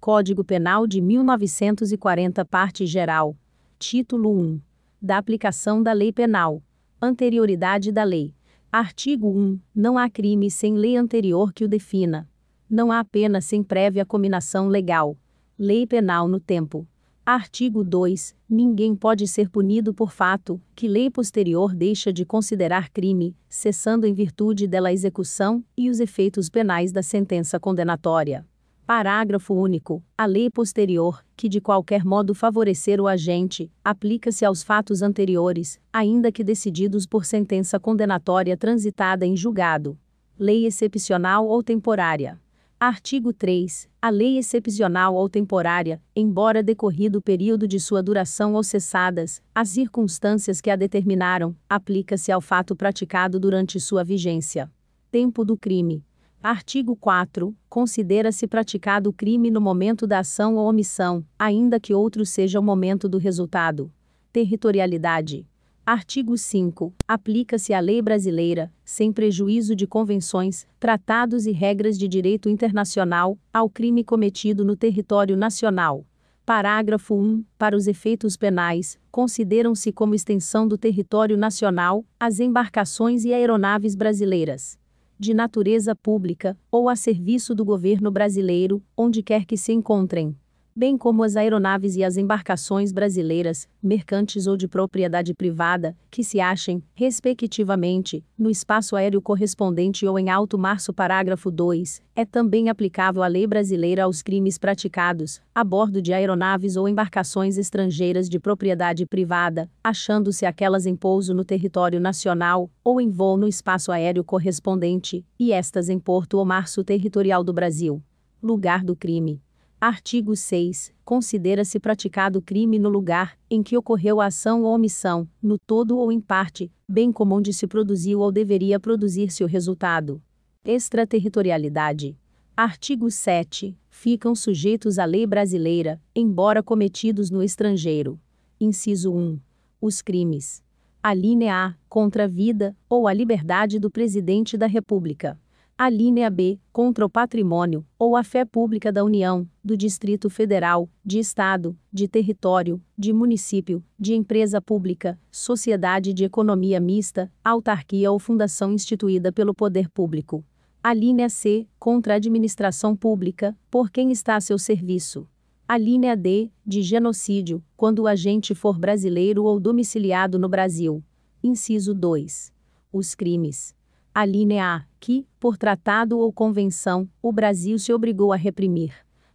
Código Penal de 1940, parte geral. Título 1. Da aplicação da lei penal. Anterioridade da lei. Artigo 1. Não há crime sem lei anterior que o defina. Não há pena sem prévia cominação legal. Lei penal no tempo. Artigo 2. Ninguém pode ser punido por fato que lei posterior deixa de considerar crime, cessando em virtude dela execução e os efeitos penais da sentença condenatória. Parágrafo único. A lei posterior, que de qualquer modo favorecer o agente, aplica-se aos fatos anteriores, ainda que decididos por sentença condenatória transitada em julgado. Lei excepcional ou temporária. Artigo 3. A lei excepcional ou temporária, embora decorrido o período de sua duração ou cessadas, as circunstâncias que a determinaram, aplica-se ao fato praticado durante sua vigência. Tempo do crime. Artigo 4. Considera-se praticado o crime no momento da ação ou omissão, ainda que outro seja o momento do resultado. Territorialidade. Artigo 5. Aplica-se a lei brasileira, sem prejuízo de convenções, tratados e regras de direito internacional, ao crime cometido no território nacional. Parágrafo 1. Para os efeitos penais, consideram-se como extensão do território nacional as embarcações e aeronaves brasileiras, de natureza pública, ou a serviço do governo brasileiro, onde quer que se encontrem bem como as aeronaves e as embarcações brasileiras, mercantes ou de propriedade privada, que se achem, respectivamente, no espaço aéreo correspondente ou em alto mar. Parágrafo 2. É também aplicável a lei brasileira aos crimes praticados, a bordo de aeronaves ou embarcações estrangeiras de propriedade privada, achando-se aquelas em pouso no território nacional, ou em voo no espaço aéreo correspondente, e estas em porto ou março territorial do Brasil. Lugar do crime Artigo 6. Considera-se praticado crime no lugar em que ocorreu a ação ou omissão, no todo ou em parte, bem como onde se produziu ou deveria produzir-se o resultado. Extraterritorialidade. Artigo 7. Ficam sujeitos à lei brasileira, embora cometidos no estrangeiro. Inciso 1. Os crimes. A linha A, contra a vida ou a liberdade do Presidente da República a linha B, contra o patrimônio, ou a fé pública da União, do Distrito Federal, de Estado, de território, de município, de empresa pública, sociedade de economia mista, autarquia ou fundação instituída pelo poder público. A linha C, contra a administração pública, por quem está a seu serviço. A linha D, de genocídio, quando o agente for brasileiro ou domiciliado no Brasil. Inciso 2. Os crimes a linha A, que, por tratado ou convenção, o Brasil se obrigou a reprimir.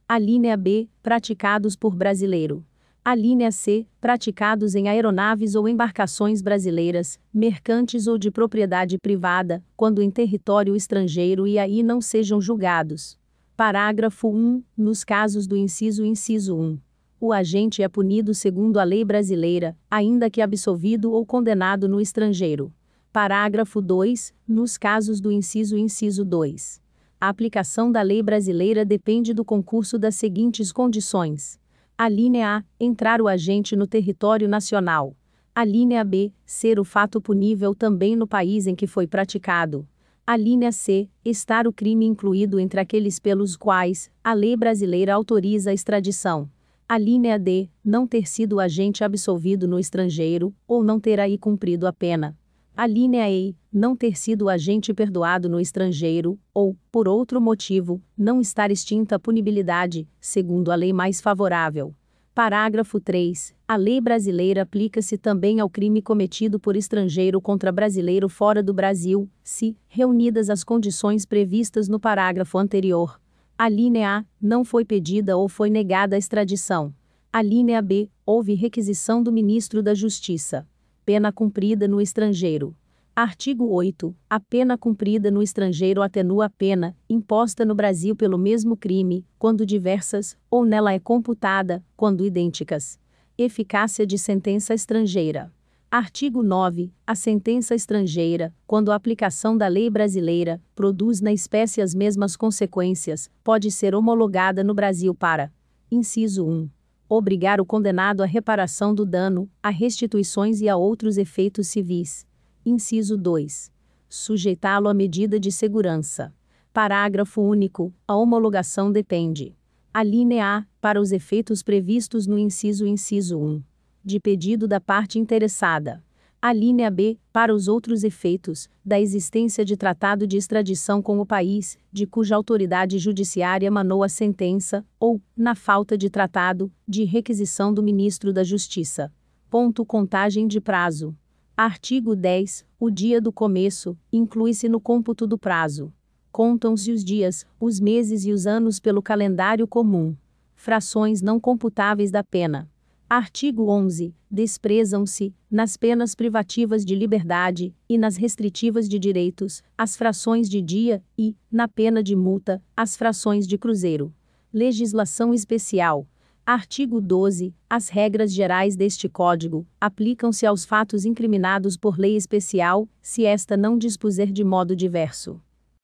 A linha B, praticados por brasileiro. A linha C, praticados em aeronaves ou embarcações brasileiras, mercantes ou de propriedade privada, quando em território estrangeiro e aí não sejam julgados. Parágrafo 1. Nos casos do inciso inciso 1. O agente é punido segundo a lei brasileira, ainda que absolvido ou condenado no estrangeiro. Parágrafo 2. Nos casos do inciso inciso 2. A aplicação da lei brasileira depende do concurso das seguintes condições. A linha A. Entrar o agente no território nacional. A linha B. Ser o fato punível também no país em que foi praticado. A linha C. Estar o crime incluído entre aqueles pelos quais a lei brasileira autoriza a extradição. A linha D. Não ter sido agente absolvido no estrangeiro, ou não ter aí cumprido a pena a linha E, não ter sido agente perdoado no estrangeiro, ou, por outro motivo, não estar extinta a punibilidade, segundo a lei mais favorável. Parágrafo 3. A lei brasileira aplica-se também ao crime cometido por estrangeiro contra brasileiro fora do Brasil, se, reunidas as condições previstas no parágrafo anterior. A linha A não foi pedida ou foi negada a extradição. A linha B houve requisição do ministro da Justiça pena cumprida no estrangeiro. Artigo 8. A pena cumprida no estrangeiro atenua a pena, imposta no Brasil pelo mesmo crime, quando diversas, ou nela é computada, quando idênticas. Eficácia de sentença estrangeira. Artigo 9. A sentença estrangeira, quando a aplicação da lei brasileira produz na espécie as mesmas consequências, pode ser homologada no Brasil para: inciso 1 obrigar o condenado à reparação do dano, a restituições e a outros efeitos civis. Inciso 2. Sujeitá-lo à medida de segurança. Parágrafo único. A homologação depende. A linha A, para os efeitos previstos no inciso inciso 1. De pedido da parte interessada. A linha B, para os outros efeitos, da existência de tratado de extradição com o país, de cuja autoridade judiciária emanou a sentença, ou, na falta de tratado, de requisição do ministro da Justiça. Ponto contagem de prazo. Artigo 10. O dia do começo inclui-se no cômputo do prazo contam-se os dias, os meses e os anos pelo calendário comum. Frações não computáveis da pena. Artigo 11. Desprezam-se, nas penas privativas de liberdade, e nas restritivas de direitos, as frações de dia, e, na pena de multa, as frações de cruzeiro. Legislação especial. Artigo 12. As regras gerais deste Código aplicam-se aos fatos incriminados por lei especial, se esta não dispuser de modo diverso.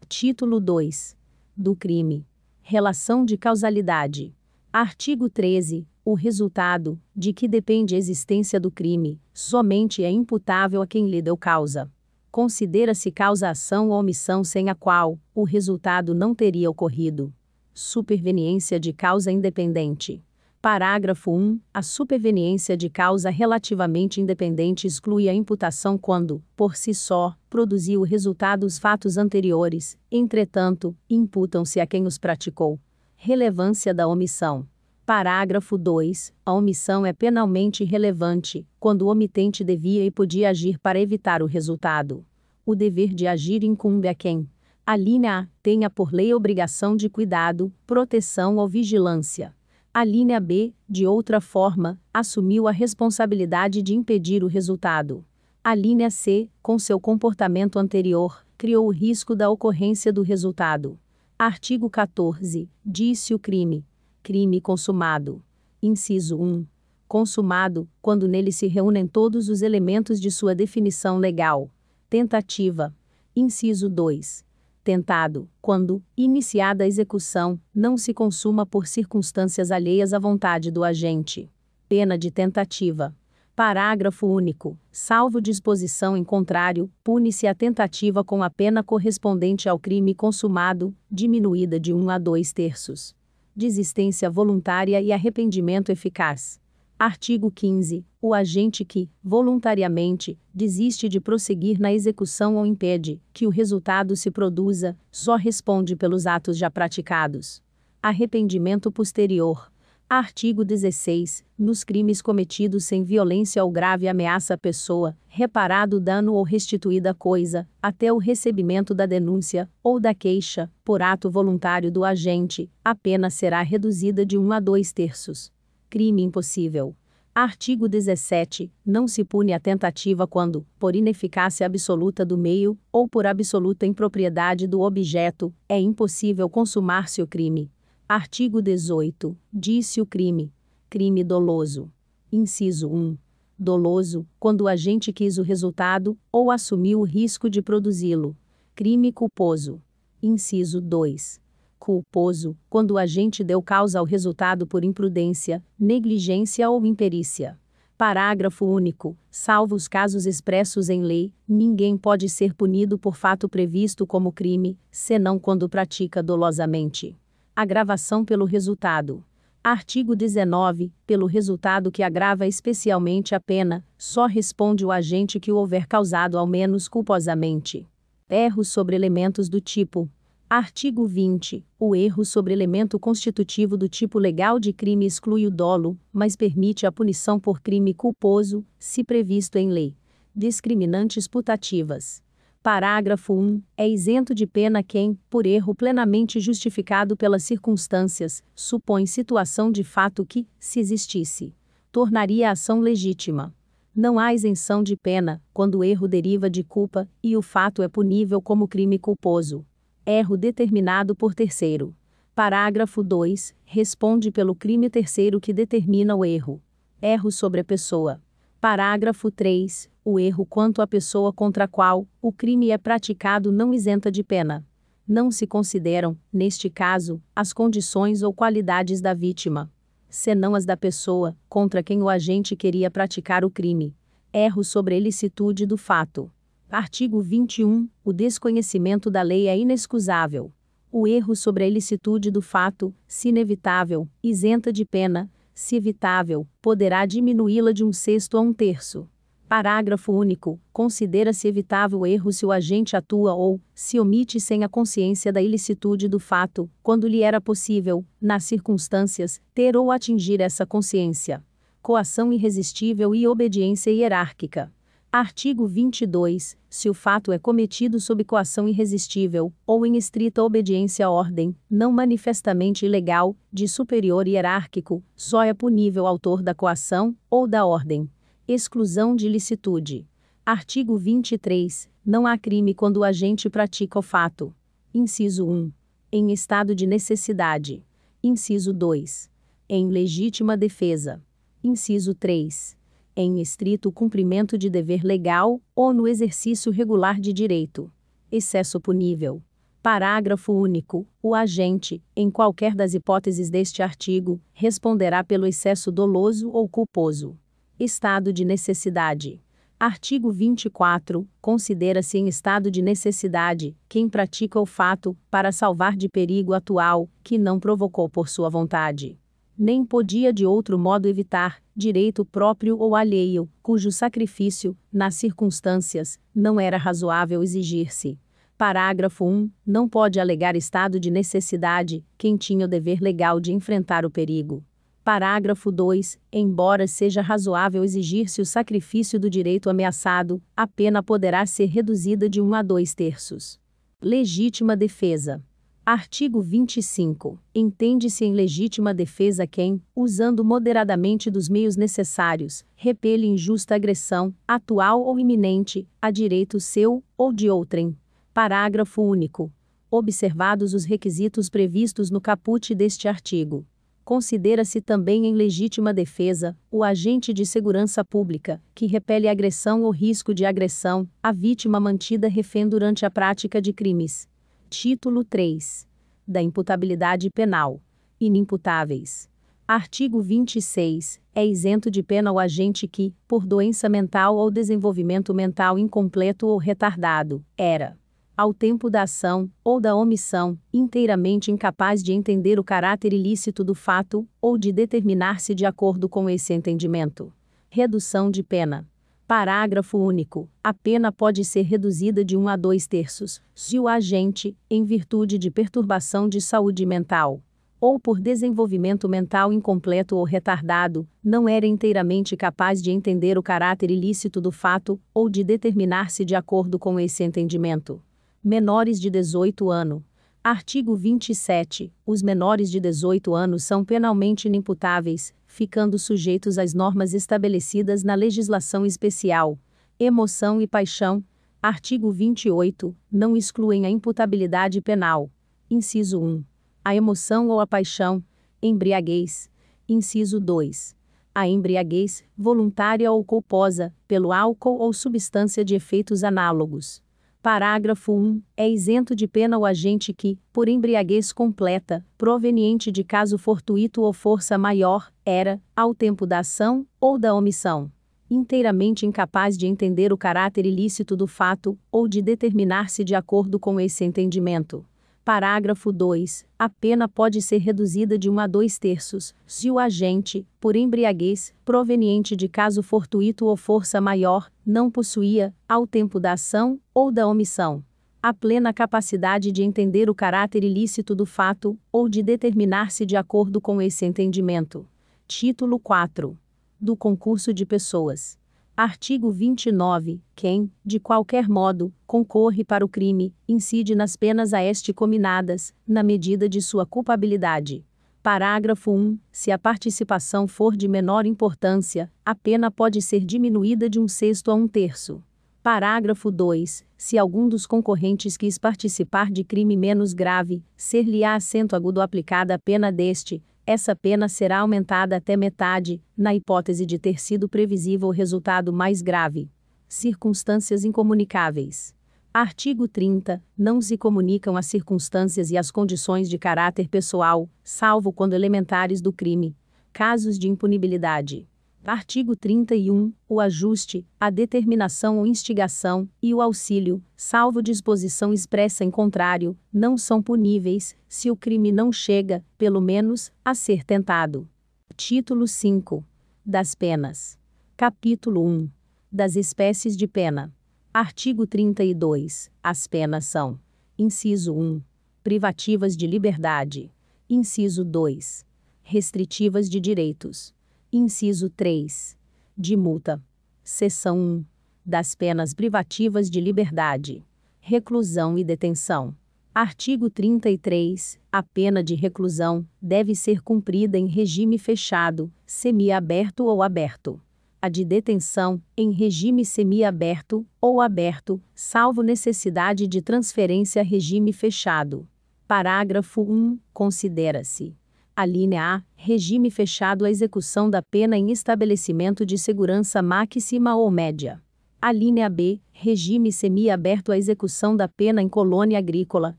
Título 2. Do crime. Relação de causalidade. Artigo 13. O resultado, de que depende a existência do crime, somente é imputável a quem lhe deu causa. Considera-se causa-ação ou omissão sem a qual o resultado não teria ocorrido. Superveniência de causa independente. Parágrafo 1. A superveniência de causa relativamente independente exclui a imputação quando, por si só, produziu o resultado os fatos anteriores, entretanto, imputam-se a quem os praticou. Relevância da omissão. Parágrafo 2. A omissão é penalmente relevante, quando o omitente devia e podia agir para evitar o resultado. O dever de agir incumbe a quem? A linha A tenha por lei obrigação de cuidado, proteção ou vigilância a linha B, de outra forma, assumiu a responsabilidade de impedir o resultado. A linha C, com seu comportamento anterior, criou o risco da ocorrência do resultado. Artigo 14. Disse o crime. Crime consumado. Inciso 1. Consumado, quando nele se reúnem todos os elementos de sua definição legal. Tentativa. Inciso 2 tentado, quando, iniciada a execução, não se consuma por circunstâncias alheias à vontade do agente. Pena de tentativa. Parágrafo único. Salvo disposição em contrário, pune-se a tentativa com a pena correspondente ao crime consumado, diminuída de 1 a 2 terços. Desistência voluntária e arrependimento eficaz. Artigo 15. O agente que, voluntariamente, desiste de prosseguir na execução ou impede que o resultado se produza, só responde pelos atos já praticados. Arrependimento posterior. Artigo 16. Nos crimes cometidos sem violência ou grave ameaça à pessoa, reparado dano ou restituída coisa, até o recebimento da denúncia, ou da queixa, por ato voluntário do agente, a pena será reduzida de 1 a 2 terços crime impossível. Artigo 17. Não se pune a tentativa quando, por ineficácia absoluta do meio, ou por absoluta impropriedade do objeto, é impossível consumar-se o crime. Artigo 18. Disse o crime. Crime doloso. Inciso 1. Doloso, quando o agente quis o resultado, ou assumiu o risco de produzi-lo. Crime culposo. Inciso 2 culposo, quando o agente deu causa ao resultado por imprudência, negligência ou imperícia. Parágrafo único. Salvo os casos expressos em lei, ninguém pode ser punido por fato previsto como crime, senão quando pratica dolosamente. Agravação pelo resultado. Artigo 19. Pelo resultado que agrava especialmente a pena, só responde o agente que o houver causado ao menos culposamente. Erros sobre elementos do tipo Artigo 20. O erro sobre elemento constitutivo do tipo legal de crime exclui o dolo, mas permite a punição por crime culposo, se previsto em lei. Discriminantes putativas. Parágrafo 1. É isento de pena quem, por erro plenamente justificado pelas circunstâncias, supõe situação de fato que, se existisse, tornaria a ação legítima. Não há isenção de pena, quando o erro deriva de culpa e o fato é punível como crime culposo. Erro determinado por terceiro. Parágrafo 2. Responde pelo crime terceiro que determina o erro. Erro sobre a pessoa. Parágrafo 3. O erro quanto à pessoa contra a qual o crime é praticado não isenta de pena. Não se consideram, neste caso, as condições ou qualidades da vítima, senão as da pessoa contra quem o agente queria praticar o crime. Erro sobre a ilicitude do fato. Artigo 21. O desconhecimento da lei é inexcusável. o erro sobre a ilicitude do fato, se inevitável, isenta de pena, se evitável, poderá diminuí-la de um sexto a um terço. Parágrafo único. Considera-se evitável o erro se o agente atua ou, se omite sem a consciência da ilicitude do fato, quando lhe era possível, nas circunstâncias, ter ou atingir essa consciência. Coação irresistível e obediência hierárquica. Artigo 22. Se o fato é cometido sob coação irresistível, ou em estrita obediência à ordem, não manifestamente ilegal, de superior hierárquico, só é punível autor da coação, ou da ordem. Exclusão de licitude. Artigo 23. Não há crime quando o agente pratica o fato. Inciso 1. Em estado de necessidade. Inciso 2. Em legítima defesa. Inciso 3. Em estrito cumprimento de dever legal ou no exercício regular de direito. Excesso punível. Parágrafo único. O agente, em qualquer das hipóteses deste artigo, responderá pelo excesso doloso ou culposo. Estado de necessidade. Artigo 24. Considera-se em estado de necessidade quem pratica o fato para salvar de perigo atual, que não provocou por sua vontade. Nem podia de outro modo evitar, direito próprio ou alheio, cujo sacrifício, nas circunstâncias, não era razoável exigir-se. Parágrafo 1. Não pode alegar estado de necessidade quem tinha o dever legal de enfrentar o perigo. Parágrafo 2. Embora seja razoável exigir-se o sacrifício do direito ameaçado, a pena poderá ser reduzida de 1 a 2 terços. Legítima defesa. Artigo 25. Entende-se em legítima defesa quem, usando moderadamente dos meios necessários, repele injusta agressão, atual ou iminente, a direito seu ou de outrem. Parágrafo único. Observados os requisitos previstos no caput deste artigo considera-se também em legítima defesa o agente de segurança pública, que repele agressão ou risco de agressão, a vítima mantida refém durante a prática de crimes. Título 3. Da imputabilidade penal. Inimputáveis. Artigo 26. É isento de pena o agente que, por doença mental ou desenvolvimento mental incompleto ou retardado, era ao tempo da ação, ou da omissão, inteiramente incapaz de entender o caráter ilícito do fato, ou de determinar-se de acordo com esse entendimento. Redução de pena. Parágrafo único. A pena pode ser reduzida de 1 a 2 terços, se o agente, em virtude de perturbação de saúde mental, ou por desenvolvimento mental incompleto ou retardado, não era inteiramente capaz de entender o caráter ilícito do fato, ou de determinar-se de acordo com esse entendimento menores de 18 anos. Artigo 27. Os menores de 18 anos são penalmente inimputáveis, ficando sujeitos às normas estabelecidas na legislação especial. Emoção e paixão. Artigo 28. Não excluem a imputabilidade penal. Inciso 1. A emoção ou a paixão. Embriaguez. Inciso 2. A embriaguez, voluntária ou culposa, pelo álcool ou substância de efeitos análogos. Parágrafo 1. É isento de pena o agente que, por embriaguez completa, proveniente de caso fortuito ou força maior, era, ao tempo da ação, ou da omissão, inteiramente incapaz de entender o caráter ilícito do fato, ou de determinar-se de acordo com esse entendimento. Parágrafo 2. A pena pode ser reduzida de 1 a 2 terços, se o agente, por embriaguez, proveniente de caso fortuito ou força maior, não possuía, ao tempo da ação, ou da omissão, a plena capacidade de entender o caráter ilícito do fato, ou de determinar-se de acordo com esse entendimento. Título 4. Do concurso de pessoas. Artigo 29. Quem, de qualquer modo, concorre para o crime, incide nas penas a este cominadas, na medida de sua culpabilidade. Parágrafo 1. Se a participação for de menor importância, a pena pode ser diminuída de um sexto a um terço. Parágrafo 2. Se algum dos concorrentes quis participar de crime menos grave, ser-lhe-á acento agudo aplicada a pena deste, essa pena será aumentada até metade, na hipótese de ter sido previsível o resultado mais grave. Circunstâncias incomunicáveis. Artigo 30. Não se comunicam as circunstâncias e as condições de caráter pessoal, salvo quando elementares do crime. Casos de impunibilidade. Artigo 31. O ajuste, a determinação ou instigação, e o auxílio, salvo disposição expressa em contrário, não são puníveis, se o crime não chega, pelo menos, a ser tentado. Título 5. Das penas. Capítulo 1. Das espécies de pena. Artigo 32. As penas são: inciso 1. Privativas de liberdade. Inciso 2. Restritivas de direitos. Inciso 3. De multa. Seção 1. Das penas privativas de liberdade. Reclusão e detenção. Artigo 33. A pena de reclusão deve ser cumprida em regime fechado, semiaberto ou aberto. A de detenção, em regime semiaberto ou aberto, salvo necessidade de transferência a regime fechado. Parágrafo 1. Considera-se a linha A. Regime fechado à execução da pena em estabelecimento de segurança máxima ou média. A linha B. Regime semiaberto à execução da pena em colônia agrícola,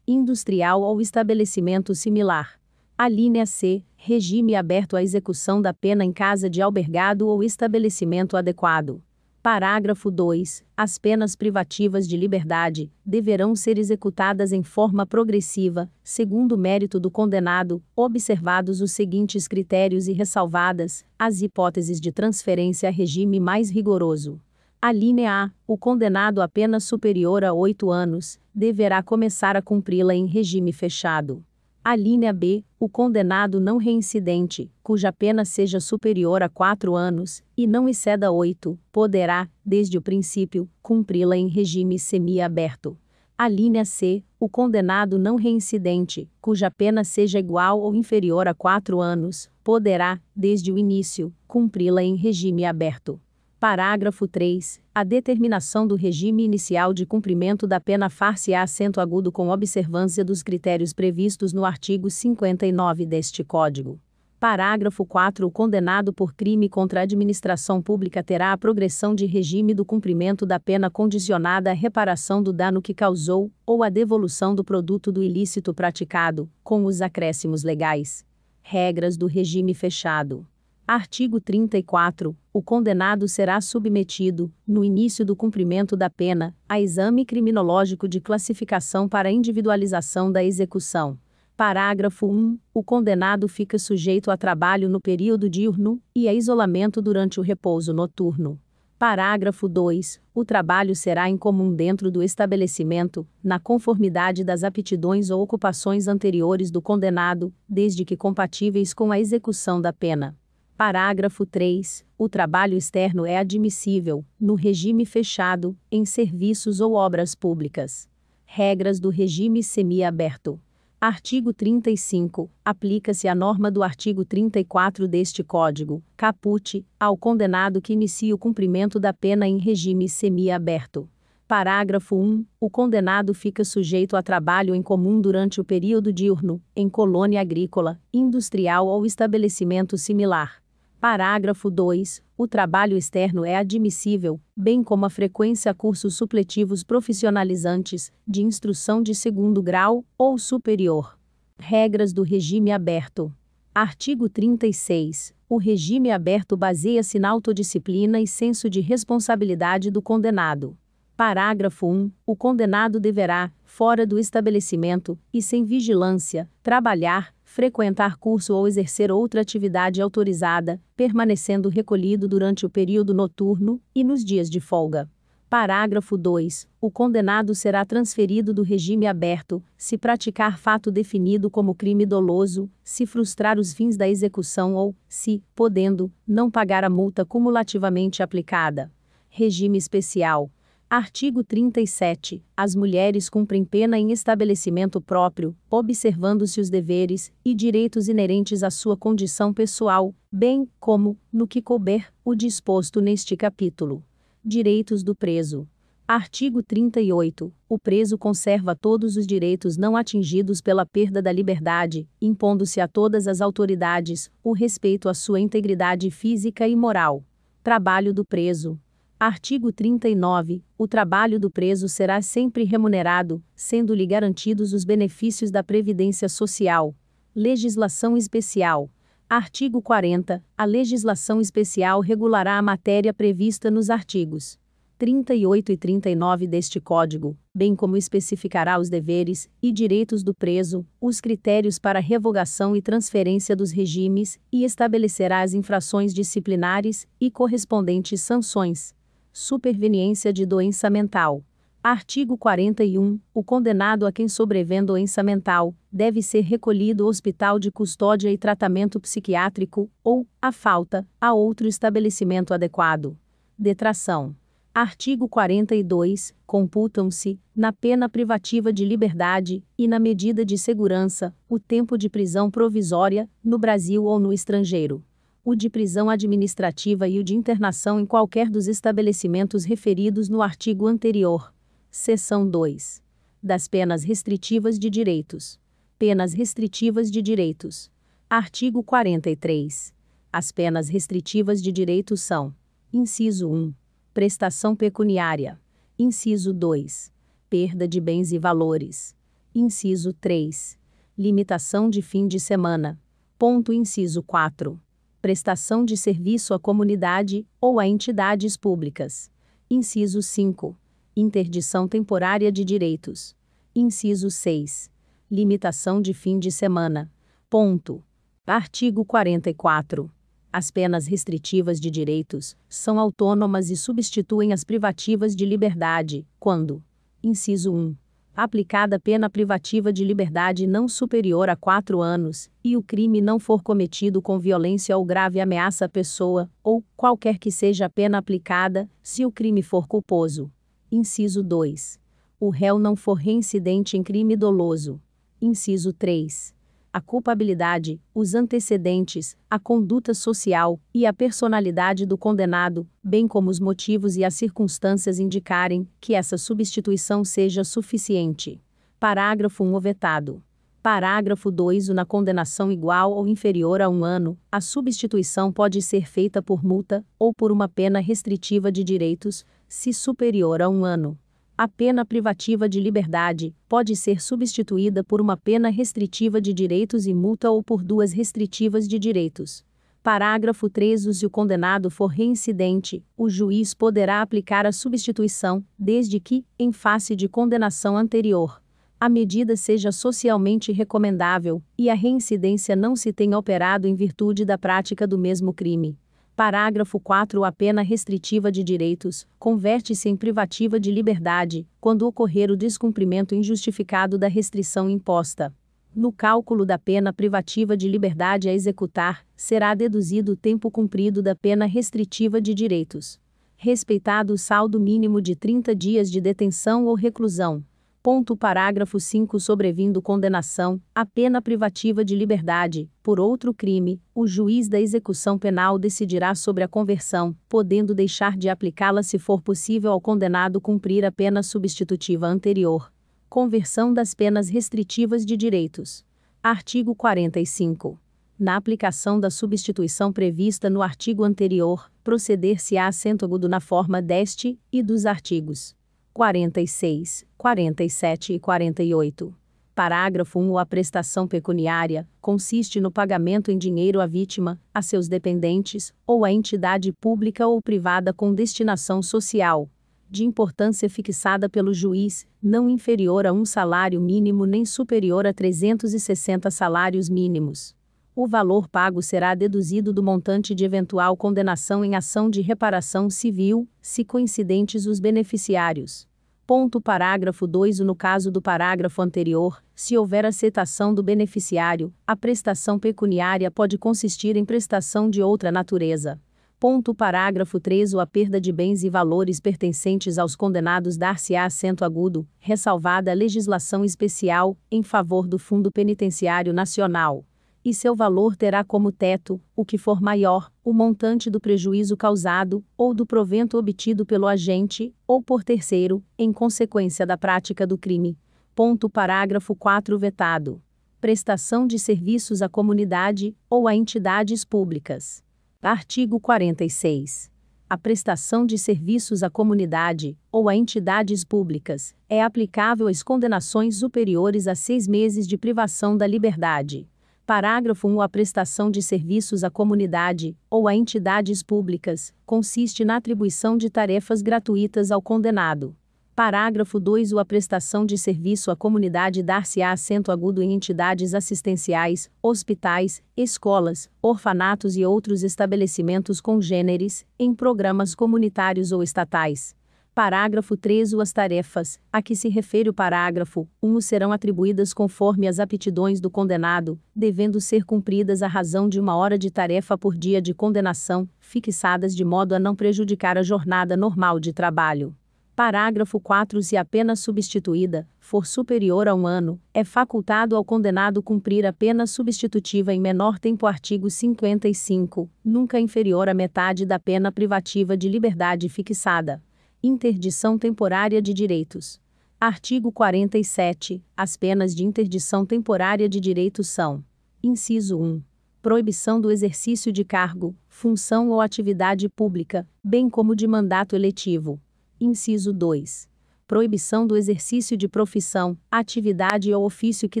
industrial ou estabelecimento similar. A linha C. Regime aberto à execução da pena em casa de albergado ou estabelecimento adequado. Parágrafo 2. As penas privativas de liberdade deverão ser executadas em forma progressiva, segundo o mérito do condenado, observados os seguintes critérios e ressalvadas as hipóteses de transferência a regime mais rigoroso. A linha A. O condenado a pena superior a oito anos deverá começar a cumpri-la em regime fechado. A linha B, o condenado não reincidente, cuja pena seja superior a quatro anos, e não exceda oito, poderá, desde o princípio, cumpri-la em regime semiaberto. A linha C, o condenado não reincidente, cuja pena seja igual ou inferior a quatro anos, poderá, desde o início, cumpri-la em regime aberto. Parágrafo 3. A determinação do regime inicial de cumprimento da pena far-se-á acento agudo com observância dos critérios previstos no artigo 59 deste Código. Parágrafo 4. O condenado por crime contra a administração pública terá a progressão de regime do cumprimento da pena condicionada à reparação do dano que causou, ou à devolução do produto do ilícito praticado, com os acréscimos legais. Regras do regime fechado. Artigo 34. O condenado será submetido, no início do cumprimento da pena, a exame criminológico de classificação para individualização da execução. Parágrafo 1. O condenado fica sujeito a trabalho no período diurno e a isolamento durante o repouso noturno. Parágrafo 2. O trabalho será incomum dentro do estabelecimento, na conformidade das aptidões ou ocupações anteriores do condenado, desde que compatíveis com a execução da pena. Parágrafo 3. O trabalho externo é admissível, no regime fechado, em serviços ou obras públicas. Regras do regime semiaberto. Artigo 35. Aplica-se a norma do artigo 34 deste Código, caput, ao condenado que inicie o cumprimento da pena em regime semiaberto. Parágrafo 1. O condenado fica sujeito a trabalho em comum durante o período diurno, em colônia agrícola, industrial ou estabelecimento similar Parágrafo 2. O trabalho externo é admissível, bem como a frequência a cursos supletivos profissionalizantes, de instrução de segundo grau ou superior. Regras do regime aberto. Artigo 36. O regime aberto baseia-se na autodisciplina e senso de responsabilidade do condenado. Parágrafo 1. O condenado deverá, fora do estabelecimento, e sem vigilância, trabalhar, frequentar curso ou exercer outra atividade autorizada, permanecendo recolhido durante o período noturno e nos dias de folga. Parágrafo 2. O condenado será transferido do regime aberto, se praticar fato definido como crime doloso, se frustrar os fins da execução ou, se, podendo, não pagar a multa cumulativamente aplicada. Regime especial. Artigo 37. As mulheres cumprem pena em estabelecimento próprio, observando-se os deveres e direitos inerentes à sua condição pessoal, bem como, no que couber, o disposto neste capítulo. Direitos do preso. Artigo 38. O preso conserva todos os direitos não atingidos pela perda da liberdade, impondo-se a todas as autoridades o respeito à sua integridade física e moral. Trabalho do preso. Artigo 39. O trabalho do preso será sempre remunerado, sendo-lhe garantidos os benefícios da Previdência Social. Legislação especial. Artigo 40. A legislação especial regulará a matéria prevista nos artigos 38 e 39 deste Código, bem como especificará os deveres e direitos do preso, os critérios para revogação e transferência dos regimes e estabelecerá as infrações disciplinares e correspondentes sanções. Superveniência de doença mental. Artigo 41. O condenado a quem sobrevém doença mental deve ser recolhido ao hospital de custódia e tratamento psiquiátrico ou, a falta, a outro estabelecimento adequado. Detração. Artigo 42. Computam-se, na pena privativa de liberdade e na medida de segurança, o tempo de prisão provisória, no Brasil ou no estrangeiro. O de prisão administrativa e o de internação em qualquer dos estabelecimentos referidos no artigo anterior. Seção 2. Das penas restritivas de direitos. Penas restritivas de direitos. Artigo 43. As penas restritivas de direitos são: inciso 1. Prestação pecuniária. Inciso 2. Perda de bens e valores. Inciso 3. Limitação de fim de semana. Ponto inciso 4. Prestação de serviço à comunidade ou a entidades públicas. Inciso 5 Interdição temporária de direitos. Inciso 6. Limitação de fim de semana. Ponto. Artigo 44. As penas restritivas de direitos são autônomas e substituem as privativas de liberdade, quando: inciso 1. Aplicada pena privativa de liberdade não superior a quatro anos, e o crime não for cometido com violência ou grave ameaça à pessoa, ou, qualquer que seja a pena aplicada, se o crime for culposo. Inciso 2. O réu não for reincidente em crime doloso. Inciso 3. A culpabilidade, os antecedentes, a conduta social e a personalidade do condenado, bem como os motivos e as circunstâncias indicarem que essa substituição seja suficiente. Parágrafo 1 vetado. Parágrafo 2 Na condenação igual ou inferior a um ano, a substituição pode ser feita por multa ou por uma pena restritiva de direitos, se superior a um ano. A pena privativa de liberdade pode ser substituída por uma pena restritiva de direitos e multa ou por duas restritivas de direitos. Parágrafo 3 Se o condenado for reincidente, o juiz poderá aplicar a substituição, desde que, em face de condenação anterior, a medida seja socialmente recomendável e a reincidência não se tenha operado em virtude da prática do mesmo crime. Parágrafo 4 A pena restritiva de direitos converte-se em privativa de liberdade quando ocorrer o descumprimento injustificado da restrição imposta. No cálculo da pena privativa de liberdade a executar, será deduzido o tempo cumprido da pena restritiva de direitos. Respeitado o saldo mínimo de 30 dias de detenção ou reclusão, Ponto parágrafo 5 Sobrevindo condenação, a pena privativa de liberdade, por outro crime, o juiz da execução penal decidirá sobre a conversão, podendo deixar de aplicá-la se for possível ao condenado cumprir a pena substitutiva anterior. Conversão das penas restritivas de direitos. Artigo 45. Na aplicação da substituição prevista no artigo anterior, proceder-se-á acento agudo na forma deste e dos artigos 46, 47 e 48. Parágrafo 1. A prestação pecuniária consiste no pagamento em dinheiro à vítima, a seus dependentes, ou à entidade pública ou privada com destinação social, de importância fixada pelo juiz, não inferior a um salário mínimo nem superior a 360 salários mínimos. O valor pago será deduzido do montante de eventual condenação em ação de reparação civil, se coincidentes os beneficiários. Ponto parágrafo 2 No caso do parágrafo anterior, se houver aceitação do beneficiário, a prestação pecuniária pode consistir em prestação de outra natureza. Ponto parágrafo 3 A perda de bens e valores pertencentes aos condenados dar-se-á acento agudo, ressalvada a legislação especial, em favor do Fundo Penitenciário Nacional e seu valor terá como teto, o que for maior, o montante do prejuízo causado, ou do provento obtido pelo agente, ou por terceiro, em consequência da prática do crime. Ponto parágrafo 4 vetado. Prestação de serviços à comunidade, ou a entidades públicas. Artigo 46. A prestação de serviços à comunidade, ou a entidades públicas, é aplicável às condenações superiores a seis meses de privação da liberdade Parágrafo 1. A prestação de serviços à comunidade, ou a entidades públicas, consiste na atribuição de tarefas gratuitas ao condenado. Parágrafo 2. A prestação de serviço à comunidade dar-se-á acento agudo em entidades assistenciais, hospitais, escolas, orfanatos e outros estabelecimentos congêneres, em programas comunitários ou estatais. Parágrafo 3. As tarefas, a que se refere o parágrafo 1, serão atribuídas conforme as aptidões do condenado, devendo ser cumpridas à razão de uma hora de tarefa por dia de condenação, fixadas de modo a não prejudicar a jornada normal de trabalho. Parágrafo 4. Se a pena substituída for superior a um ano, é facultado ao condenado cumprir a pena substitutiva em menor tempo. Artigo 55. Nunca inferior à metade da pena privativa de liberdade fixada. Interdição temporária de direitos. Artigo 47. As penas de interdição temporária de direitos são: inciso 1. Proibição do exercício de cargo, função ou atividade pública, bem como de mandato eletivo Inciso 2. Proibição do exercício de profissão, atividade ou ofício que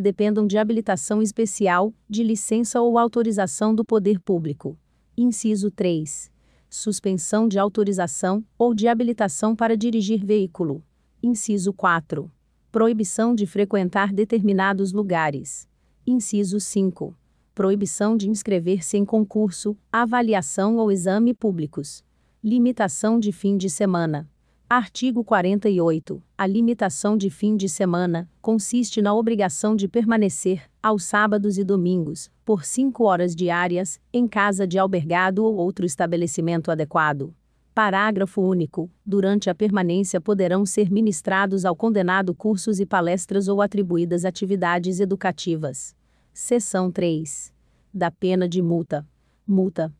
dependam de habilitação especial, de licença ou autorização do poder público. Inciso 3. Suspensão de autorização ou de habilitação para dirigir veículo. Inciso 4. Proibição de frequentar determinados lugares. Inciso 5. Proibição de inscrever-se em concurso, avaliação ou exame públicos. Limitação de fim de semana. Artigo 48. A limitação de fim de semana consiste na obrigação de permanecer, aos sábados e domingos, por cinco horas diárias, em casa de albergado ou outro estabelecimento adequado. Parágrafo único. Durante a permanência poderão ser ministrados ao condenado cursos e palestras ou atribuídas atividades educativas. Seção 3. Da pena de multa. Multa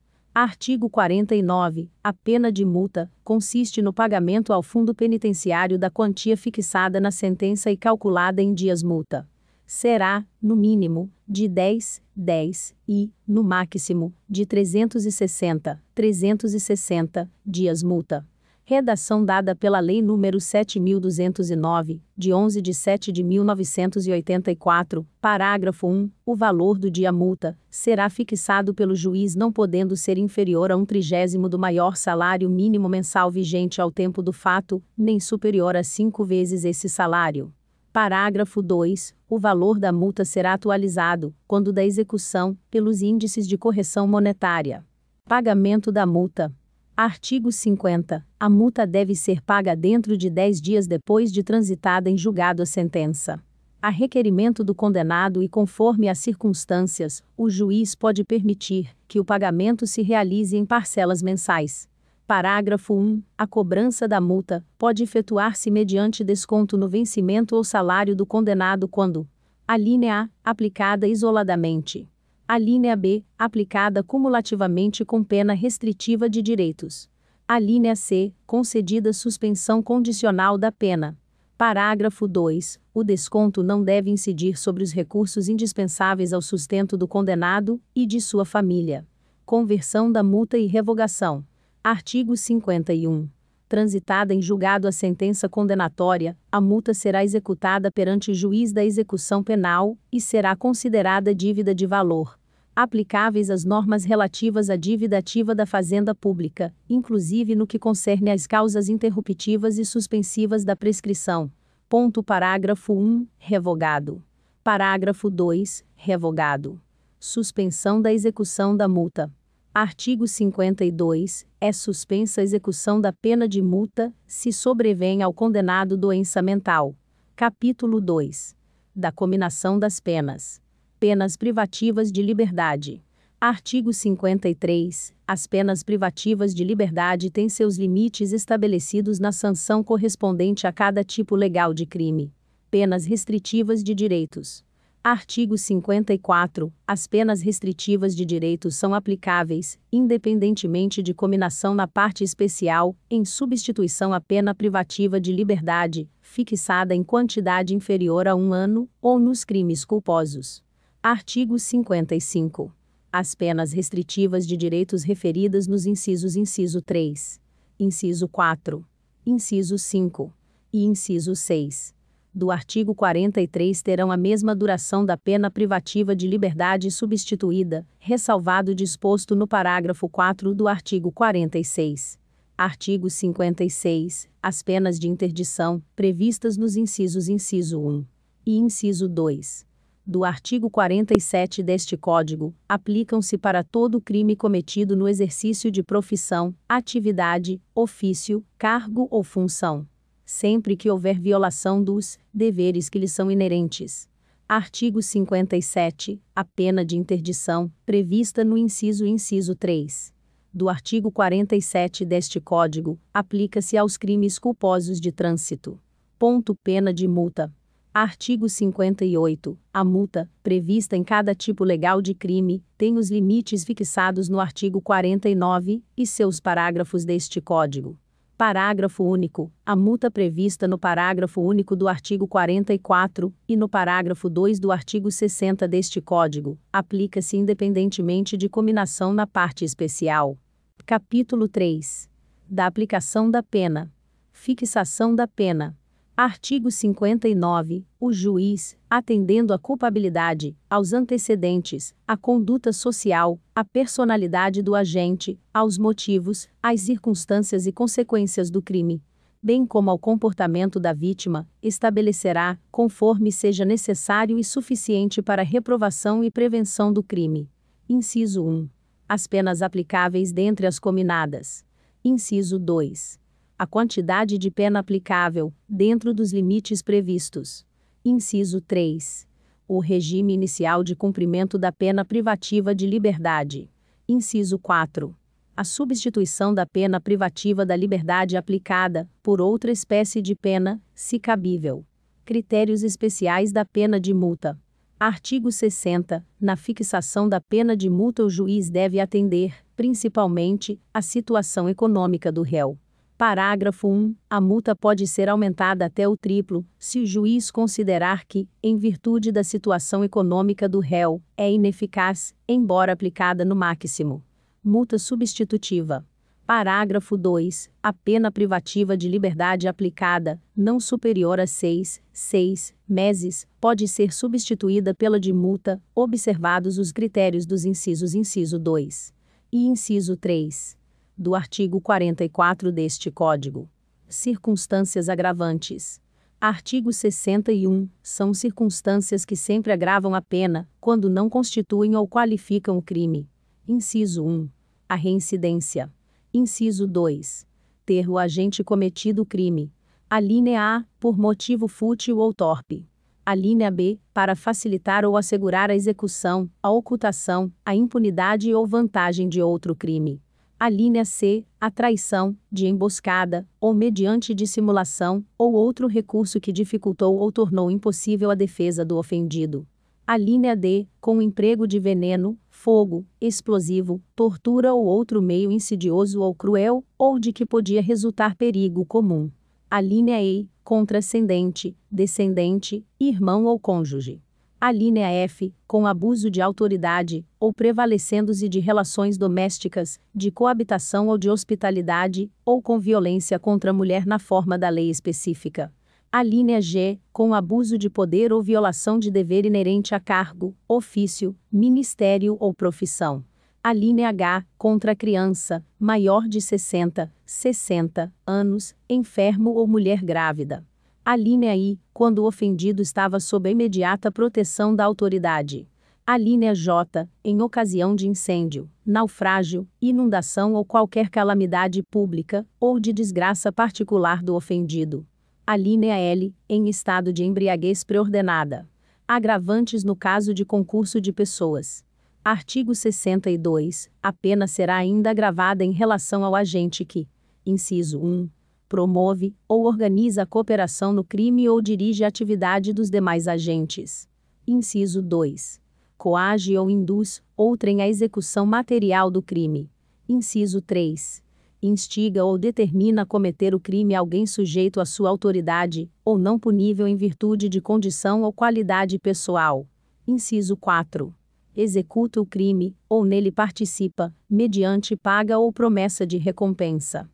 Artigo 49. A pena de multa consiste no pagamento ao fundo penitenciário da quantia fixada na sentença e calculada em dias multa. Será, no mínimo, de 10, 10 e, no máximo, de 360, 360 dias multa. Redação dada pela Lei nº 7.209, de 11 de 7 de 1984, parágrafo 1. O valor do dia multa será fixado pelo juiz não podendo ser inferior a um trigésimo do maior salário mínimo mensal vigente ao tempo do fato, nem superior a cinco vezes esse salário. Parágrafo 2. O valor da multa será atualizado, quando da execução, pelos índices de correção monetária. Pagamento da multa. Artigo 50. A multa deve ser paga dentro de 10 dias depois de transitada em julgado a sentença. A requerimento do condenado e conforme as circunstâncias, o juiz pode permitir que o pagamento se realize em parcelas mensais. Parágrafo 1. A cobrança da multa pode efetuar-se mediante desconto no vencimento ou salário do condenado quando: a linha A, aplicada isoladamente a linha B, aplicada cumulativamente com pena restritiva de direitos. A linha C, concedida suspensão condicional da pena. Parágrafo 2. O desconto não deve incidir sobre os recursos indispensáveis ao sustento do condenado e de sua família. Conversão da multa e revogação. Artigo 51. Transitada em julgado a sentença condenatória, a multa será executada perante o juiz da execução penal e será considerada dívida de valor aplicáveis às normas relativas à dívida ativa da Fazenda Pública, inclusive no que concerne às causas interruptivas e suspensivas da prescrição. Ponto parágrafo 1, revogado. Parágrafo 2, revogado. Suspensão da execução da multa. Artigo 52. É suspensa a execução da pena de multa, se sobrevém ao condenado doença mental. Capítulo 2. Da cominação das penas. Penas privativas de liberdade. Artigo 53. As penas privativas de liberdade têm seus limites estabelecidos na sanção correspondente a cada tipo legal de crime. Penas restritivas de direitos. Artigo 54. As penas restritivas de direitos são aplicáveis, independentemente de cominação na parte especial, em substituição à pena privativa de liberdade, fixada em quantidade inferior a um ano, ou nos crimes culposos. Artigo 55. As penas restritivas de direitos referidas nos incisos inciso 3, inciso 4, inciso 5 e inciso 6 do artigo 43 terão a mesma duração da pena privativa de liberdade substituída, ressalvado disposto no parágrafo 4 do artigo 46. Artigo 56. As penas de interdição, previstas nos incisos inciso 1 e inciso 2 do artigo 47 deste Código, aplicam-se para todo crime cometido no exercício de profissão, atividade, ofício, cargo ou função sempre que houver violação dos deveres que lhes são inerentes. Artigo 57. A pena de interdição, prevista no inciso inciso 3 do artigo 47 deste Código, aplica-se aos crimes culposos de trânsito. Ponto pena de multa. Artigo 58. A multa, prevista em cada tipo legal de crime, tem os limites fixados no artigo 49 e seus parágrafos deste Código. Parágrafo único. A multa prevista no parágrafo único do artigo 44 e no parágrafo 2 do artigo 60 deste Código aplica-se independentemente de cominação na parte especial. Capítulo 3. Da aplicação da pena. Fixação da pena. Artigo 59. O juiz, atendendo à culpabilidade, aos antecedentes, à conduta social, à personalidade do agente, aos motivos, às circunstâncias e consequências do crime, bem como ao comportamento da vítima, estabelecerá, conforme seja necessário e suficiente para reprovação e prevenção do crime. Inciso 1. As penas aplicáveis dentre as cominadas. Inciso 2 a quantidade de pena aplicável, dentro dos limites previstos. Inciso 3. O regime inicial de cumprimento da pena privativa de liberdade. Inciso 4. A substituição da pena privativa da liberdade aplicada por outra espécie de pena, se cabível. Critérios especiais da pena de multa. Artigo 60. Na fixação da pena de multa, o juiz deve atender, principalmente, à situação econômica do réu Parágrafo 1. A multa pode ser aumentada até o triplo, se o juiz considerar que, em virtude da situação econômica do réu, é ineficaz, embora aplicada no máximo. Multa substitutiva. Parágrafo 2. A pena privativa de liberdade aplicada, não superior a seis, seis meses, pode ser substituída pela de multa, observados os critérios dos incisos inciso 2 e inciso 3 do artigo 44 deste Código. Circunstâncias agravantes. Artigo 61. São circunstâncias que sempre agravam a pena, quando não constituem ou qualificam o crime. Inciso 1. A reincidência. Inciso 2. Ter o agente cometido o crime. A linha A, por motivo fútil ou torpe. A linha B, para facilitar ou assegurar a execução, a ocultação, a impunidade ou vantagem de outro crime. A linha C, a traição, de emboscada, ou mediante dissimulação, ou outro recurso que dificultou ou tornou impossível a defesa do ofendido. A linha D, com emprego de veneno, fogo, explosivo, tortura ou outro meio insidioso ou cruel, ou de que podia resultar perigo comum. A linha E, contrascendente, descendente, irmão ou cônjuge. A linha F, com abuso de autoridade, ou prevalecendo-se de relações domésticas, de coabitação ou de hospitalidade, ou com violência contra a mulher na forma da lei específica. A linha G, com abuso de poder ou violação de dever inerente a cargo, ofício, ministério ou profissão. A linha H, contra a criança, maior de 60, 60 anos, enfermo ou mulher grávida. A linha I, quando o ofendido estava sob a imediata proteção da autoridade. A linha J, em ocasião de incêndio, naufrágio, inundação ou qualquer calamidade pública, ou de desgraça particular do ofendido. A linha L, em estado de embriaguez preordenada. Agravantes no caso de concurso de pessoas. Artigo 62. A pena será ainda agravada em relação ao agente que, inciso 1, promove ou organiza a cooperação no crime ou dirige a atividade dos demais agentes. Inciso 2. Coage ou induz outrem à execução material do crime. Inciso 3. Instiga ou determina a cometer o crime alguém sujeito à sua autoridade, ou não punível em virtude de condição ou qualidade pessoal. Inciso 4. Executa o crime, ou nele participa, mediante paga ou promessa de recompensa.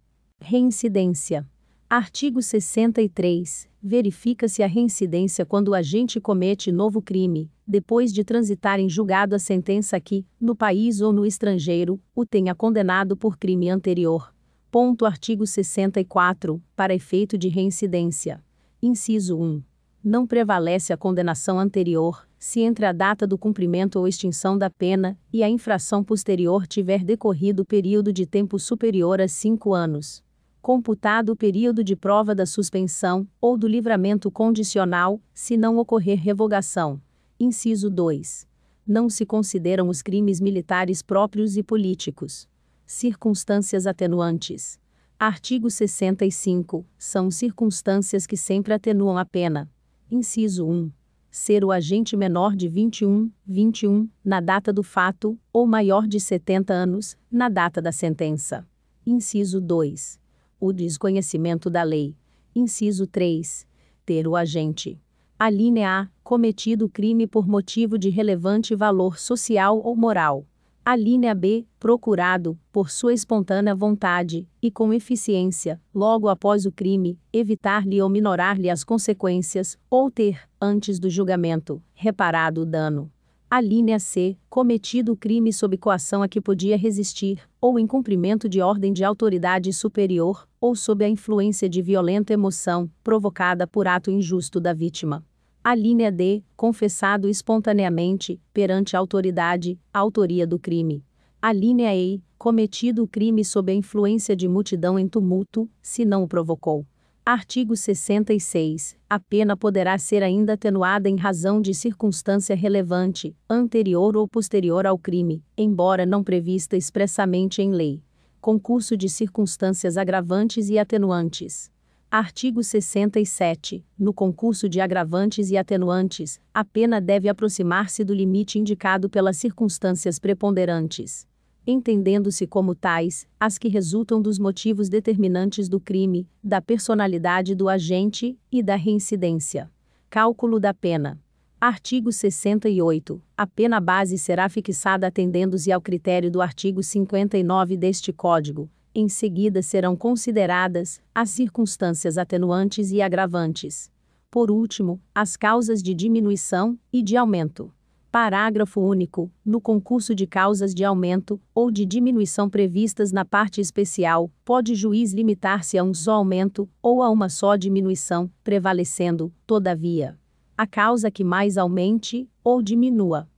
Reincidência. Artigo 63. Verifica-se a reincidência quando o agente comete novo crime, depois de transitar em julgado a sentença que, no país ou no estrangeiro, o tenha condenado por crime anterior. Ponto artigo 64. Para efeito de reincidência. Inciso 1. Não prevalece a condenação anterior, se entre a data do cumprimento ou extinção da pena e a infração posterior tiver decorrido período de tempo superior a cinco anos. Computado o período de prova da suspensão ou do livramento condicional, se não ocorrer revogação. Inciso 2. Não se consideram os crimes militares próprios e políticos. Circunstâncias atenuantes. Artigo 65. São circunstâncias que sempre atenuam a pena. Inciso 1 ser o agente menor de 21, 21, na data do fato, ou maior de 70 anos, na data da sentença. Inciso 2. O desconhecimento da lei. Inciso 3. Ter o agente. A linha A, cometido crime por motivo de relevante valor social ou moral. A linha B, procurado, por sua espontânea vontade, e com eficiência, logo após o crime, evitar-lhe ou minorar-lhe as consequências, ou ter, antes do julgamento, reparado o dano. A linha C, cometido crime sob coação a que podia resistir, ou em cumprimento de ordem de autoridade superior, ou sob a influência de violenta emoção, provocada por ato injusto da vítima. A linha D, confessado espontaneamente, perante a autoridade, a autoria do crime. A linha E, cometido o crime sob a influência de multidão em tumulto, se não o provocou. Artigo 66. A pena poderá ser ainda atenuada em razão de circunstância relevante, anterior ou posterior ao crime, embora não prevista expressamente em lei. Concurso de circunstâncias agravantes e atenuantes. Artigo 67. No concurso de agravantes e atenuantes, a pena deve aproximar-se do limite indicado pelas circunstâncias preponderantes. Entendendo-se como tais, as que resultam dos motivos determinantes do crime, da personalidade do agente e da reincidência. Cálculo da pena. Artigo 68. A pena base será fixada atendendo-se ao critério do artigo 59 deste Código, em seguida serão consideradas as circunstâncias atenuantes e agravantes. Por último, as causas de diminuição e de aumento. Parágrafo único. No concurso de causas de aumento ou de diminuição previstas na parte especial, pode juiz limitar-se a um só aumento ou a uma só diminuição, prevalecendo, todavia, a causa que mais aumente ou diminua.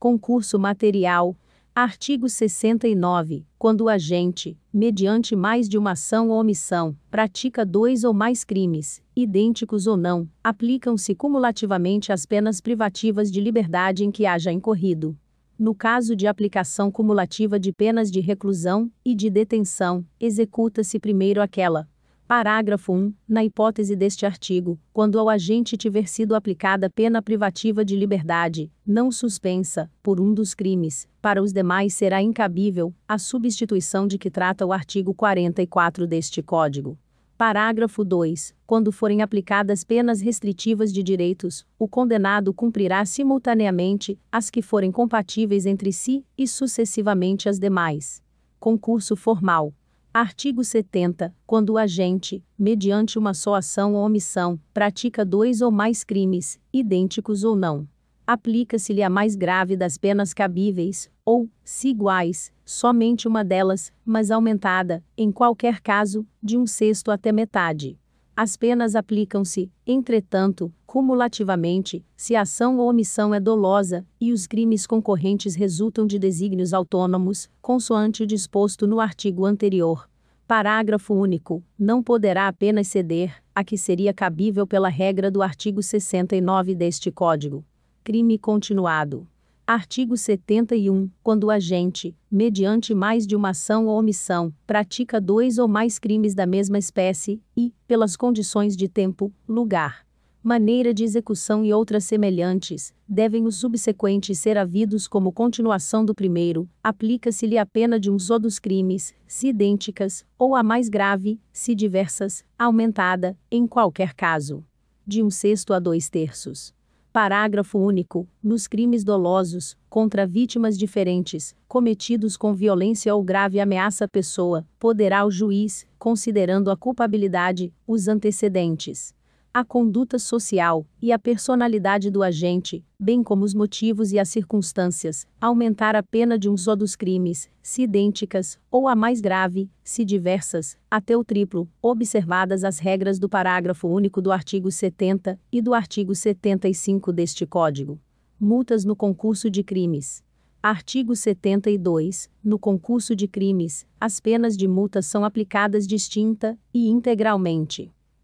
Concurso material, Artigo 69. Quando o agente, mediante mais de uma ação ou omissão, pratica dois ou mais crimes, idênticos ou não, aplicam-se cumulativamente as penas privativas de liberdade em que haja incorrido. No caso de aplicação cumulativa de penas de reclusão e de detenção, executa-se primeiro aquela, Parágrafo 1. Na hipótese deste artigo, quando ao agente tiver sido aplicada pena privativa de liberdade, não suspensa, por um dos crimes, para os demais será incabível a substituição de que trata o artigo 44 deste Código. Parágrafo 2. Quando forem aplicadas penas restritivas de direitos, o condenado cumprirá simultaneamente as que forem compatíveis entre si e sucessivamente as demais. Concurso formal. Artigo 70. Quando o agente, mediante uma só ação ou omissão, pratica dois ou mais crimes, idênticos ou não, aplica-se-lhe a mais grave das penas cabíveis, ou, se iguais, somente uma delas, mas aumentada, em qualquer caso, de um sexto até metade. As penas aplicam-se, entretanto, cumulativamente, se a ação ou omissão é dolosa, e os crimes concorrentes resultam de desígnios autônomos, consoante o disposto no artigo anterior. Parágrafo único. Não poderá apenas ceder, a que seria cabível pela regra do artigo 69 deste Código. Crime continuado. Artigo 71. Quando o agente, mediante mais de uma ação ou omissão, pratica dois ou mais crimes da mesma espécie, e, pelas condições de tempo, lugar, maneira de execução e outras semelhantes, devem os subsequentes ser havidos como continuação do primeiro, aplica-se-lhe a pena de um só dos crimes, se idênticas, ou a mais grave, se diversas, aumentada, em qualquer caso, de um sexto a dois terços. Parágrafo único. Nos crimes dolosos, contra vítimas diferentes, cometidos com violência ou grave ameaça à pessoa, poderá o juiz, considerando a culpabilidade, os antecedentes a conduta social e a personalidade do agente, bem como os motivos e as circunstâncias, aumentar a pena de um só dos crimes, se idênticas, ou a mais grave, se diversas, até o triplo, observadas as regras do parágrafo único do artigo 70 e do artigo 75 deste Código. Multas no concurso de crimes. Artigo 72. No concurso de crimes, as penas de multa são aplicadas distinta e integralmente